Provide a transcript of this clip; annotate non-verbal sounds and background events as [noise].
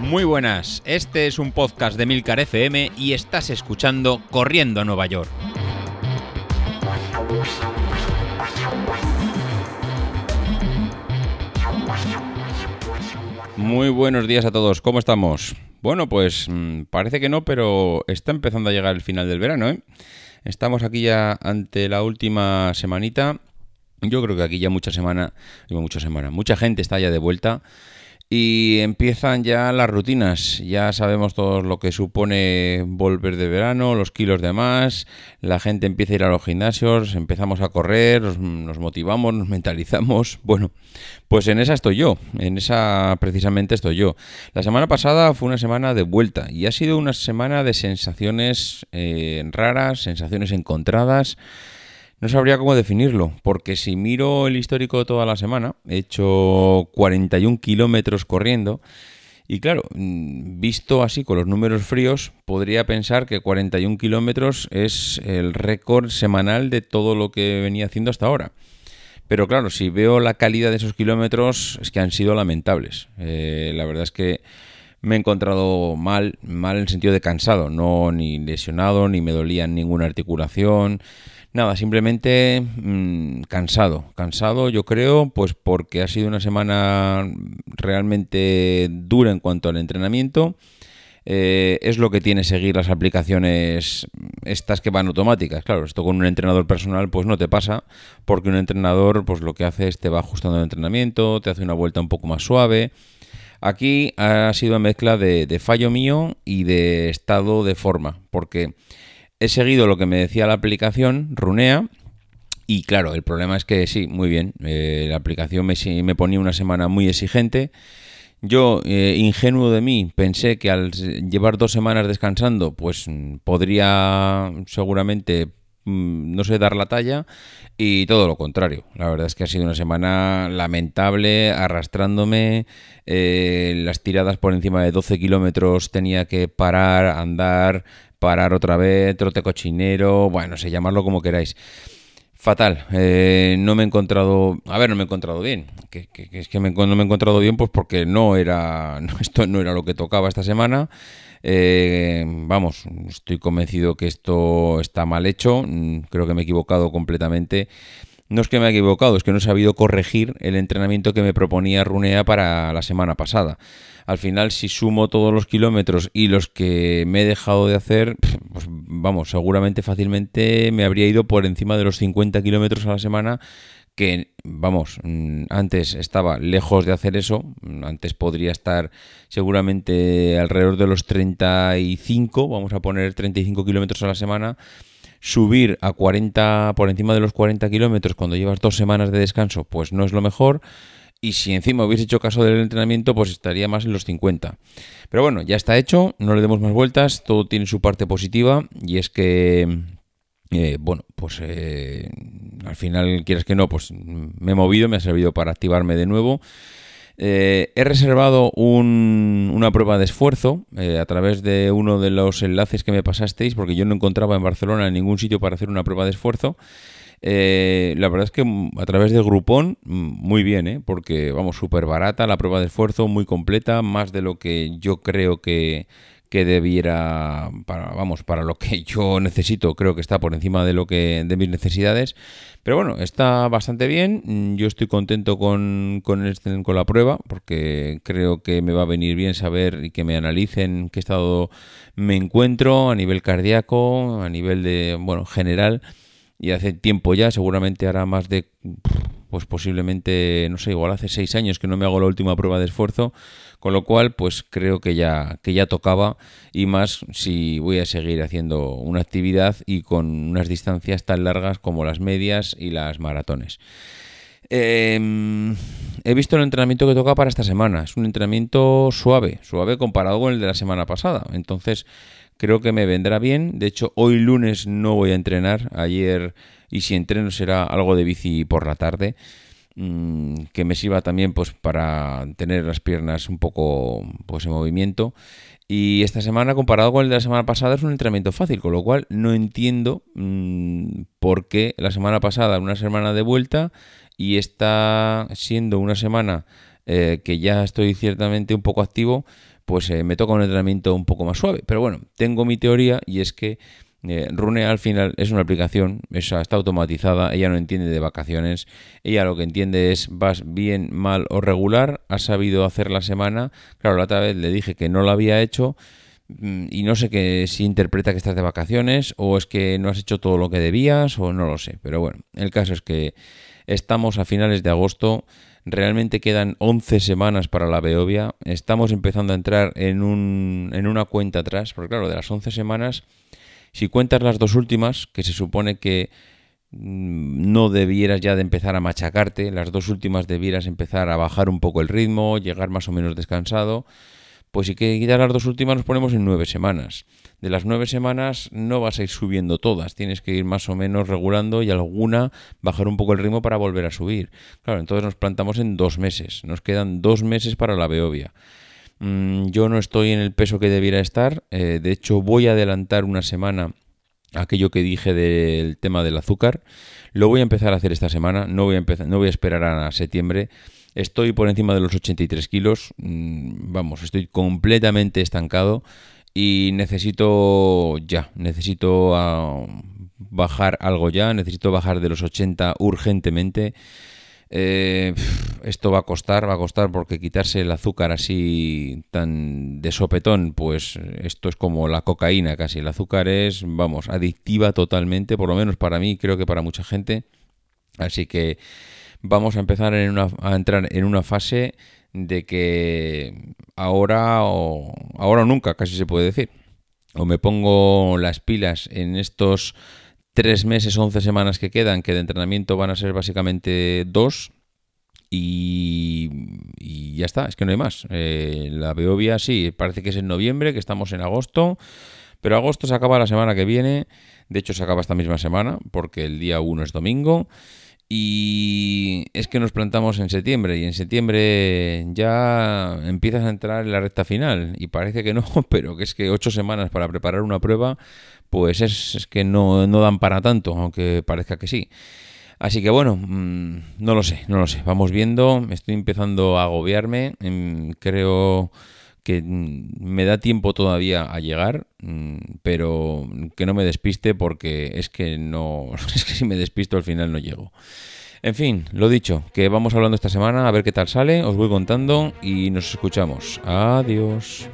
Muy buenas, este es un podcast de Milcar FM y estás escuchando Corriendo a Nueva York. Muy buenos días a todos, ¿cómo estamos? Bueno, pues mm, parece que no, pero está empezando a llegar el final del verano, ¿eh? Estamos aquí ya ante la última semanita. Yo creo que aquí ya mucha semana, mucha semana, mucha gente está ya de vuelta y empiezan ya las rutinas. Ya sabemos todos lo que supone volver de verano, los kilos de más, la gente empieza a ir a los gimnasios, empezamos a correr, nos, motivamos, nos mentalizamos. Bueno, pues en esa estoy yo, en esa precisamente estoy yo. La semana pasada fue una semana de vuelta y ha sido una semana de sensaciones eh, raras, sensaciones encontradas. No sabría cómo definirlo, porque si miro el histórico de toda la semana, he hecho 41 kilómetros corriendo. Y claro, mm, visto así con los números fríos, podría pensar que 41 kilómetros es el récord semanal de todo lo que venía haciendo hasta ahora. Pero claro, si veo la calidad de esos kilómetros, es que han sido lamentables. Eh, la verdad es que me he encontrado mal, mal en el sentido de cansado, no ni lesionado, ni me dolía ninguna articulación. Nada, simplemente mm, cansado. Cansado, yo creo, pues porque ha sido una semana realmente dura en cuanto al entrenamiento. Eh, es lo que tiene seguir las aplicaciones estas que van automáticas. Claro, esto con un entrenador personal pues no te pasa, porque un entrenador pues lo que hace es te va ajustando el entrenamiento, te hace una vuelta un poco más suave. Aquí ha sido mezcla de, de fallo mío y de estado de forma, porque he seguido lo que me decía la aplicación, Runea, y claro, el problema es que sí, muy bien, eh, la aplicación me, me, ponía una semana muy exigente. Yo, eh, ingenuo de mí, pensé que al llevar dos semanas descansando, pues podría seguramente, mm, no sé, dar la talla y todo lo contrario. La verdad es que ha sido una semana lamentable, arrastrándome. Eh, las tiradas por encima de 12 kilómetros tenía que parar, andar, parar otra vez, trote cochinero, bueno, no sé, llamarlo como queráis. Fatal, eh, no me he encontrado, a ver, no me he encontrado bien, que, es que no me he encontrado bien pues porque no era, [laughs] esto no era lo que tocaba esta semana, eh, vamos, estoy convencido que esto está mal hecho, mm, creo que me he equivocado completamente, no es que me haya equivocado, es que no he sabido corregir el entrenamiento que me proponía Runea para la semana pasada. Al final si sumo todos los kilómetros y los que me he dejado de hacer, pues vamos, seguramente fácilmente me habría ido por encima de los 50 kilómetros a la semana que, vamos, mm, antes estaba lejos de hacer eso, antes podría estar seguramente alrededor de los 35, vamos a poner 35 kilómetros a la semana, subir a 40, por encima de los 40 kilómetros cuando llevas dos semanas de descanso, pues no es lo mejor. Y si encima hubiese hecho caso del entrenamiento, pues estaría más en los 50. Pero bueno, ya está hecho, no le demos más vueltas, todo tiene su parte positiva y es que, eh, bueno, pues eh, al final, quieras que no, pues me he movido, me ha servido para activarme de nuevo. Eh, he reservado una prueba de esfuerzo a través de uno de los enlaces que me pasasteis, porque yo no encontraba en Barcelona ningún sitio para hacer una prueba de esfuerzo. Eh, la verdad es que a través de Groupon, muy bien, ¿eh? porque vamos, súper barata la prueba de esfuerzo, muy completa, más de lo que yo creo que, que debiera, para, vamos, para lo que yo [laughs] necesito, creo que está por encima de lo que de mis necesidades. Pero bueno, está bastante bien. Yo estoy contento con, con, con la prueba porque creo que me va a venir bien saber y que me analicen qué estado me encuentro a nivel cardíaco, a nivel de, bueno, general y hace tiempo ya, seguramente hará más de, pues posiblemente, no sé, igual hace seis años que no me hago la última prueba de esfuerzo, con lo cual, pues creo que ya, que ya tocaba y más si voy a seguir haciendo una actividad y con unas distancias tan largas como las medias y las maratones. Em, he visto el entrenamiento que toca para esta semana. Es un entrenamiento suave, suave comparado con el de la semana pasada. Entonces, creo que me vendrá bien. De hecho, hoy lunes no voy a entrenar. Ayer, y si entreno será algo de bici por la tarde. Mm, que me sirva también pues para tener las piernas un poco pues en movimiento. Y esta semana, comparado con el de la semana pasada, es un entrenamiento fácil, con lo cual no entiendo mm, por qué la semana pasada, una semana de vuelta, y está siendo una semana eh, que ya estoy ciertamente un poco activo, pues me toca un entrenamiento un poco más suave. Pero bueno, tengo mi teoría y es que eh, Rune al final es una aplicación, esa está automatizada, ella no entiende de vacaciones, ella lo que entiende es vas bien, mal o regular, has sabido hacer la semana, claro, la otra vez le dije que no lo había hecho mm, y no sé que si interpreta que estás de vacaciones o es que no has hecho todo lo que debías o no lo sé, pero bueno, el caso es que estamos a finales de agosto, realmente quedan 11 semanas para la Beovia, estamos empezando a entrar en, un, en una cuenta atrás, porque claro, de las 11 semanas si cuentas las dos últimas, que se supone que mm, no debieras ya de empezar a machacarte, las dos últimas debieras empezar a bajar un poco el ritmo, llegar más o menos descansado, pues si que quitar las dos últimas nos ponemos en nueve semanas. De las nueve semanas no vas a ir subiendo todas, tienes que ir más o menos regulando y alguna bajar un poco el ritmo para volver a subir. Claro, entonces nos plantamos en dos meses, nos quedan dos meses para la Beovia. Mm, yo no estoy en el peso que debiera estar. Eh, de hecho, voy a adelantar una semana aquello que dije del tema del azúcar. Lo voy a empezar a hacer esta semana. No voy a, empezar, no voy a esperar a septiembre. Estoy por encima de los 83 kilos. Mm, vamos, estoy completamente estancado. Y necesito ya, necesito ah, bajar algo ya. Necesito bajar de los 80 urgentemente. Eh, esto va a costar, va a costar porque quitarse el azúcar así tan de sopetón, pues esto es como la cocaína casi. El azúcar es, vamos, adictiva totalmente, por lo menos para mí, creo que para mucha gente. Así que vamos a empezar en una, a entrar en una fase de que ahora o ahora o nunca, casi se puede decir. O me pongo las pilas en estos tres meses, once semanas que quedan, que de entrenamiento van a ser básicamente dos. Y, ya está, es que no hay más. Eh, la Beovia sí, parece que es en noviembre, que estamos en agosto, pero agosto se acaba la semana que viene, de hecho se acaba esta misma semana, porque el día 1 es domingo, y es que nos plantamos en septiembre, y en septiembre ya empiezas a entrar en la recta final, y parece que no, [laughs] pero que es que ocho semanas para preparar una prueba, pues es, que no, dan para tanto, aunque parezca que sí. Así que bueno, mm, no lo sé, no lo sé. Vamos viendo, estoy empezando a agobiarme. Em, creo que mm, me da tiempo todavía a llegar, mm, pero que no me despiste porque es que no, [laughs] es que si me despisto al final no llego. En fin, lo dicho, que vamos hablando esta semana a ver qué tal sale, os voy contando y nos escuchamos. Adiós.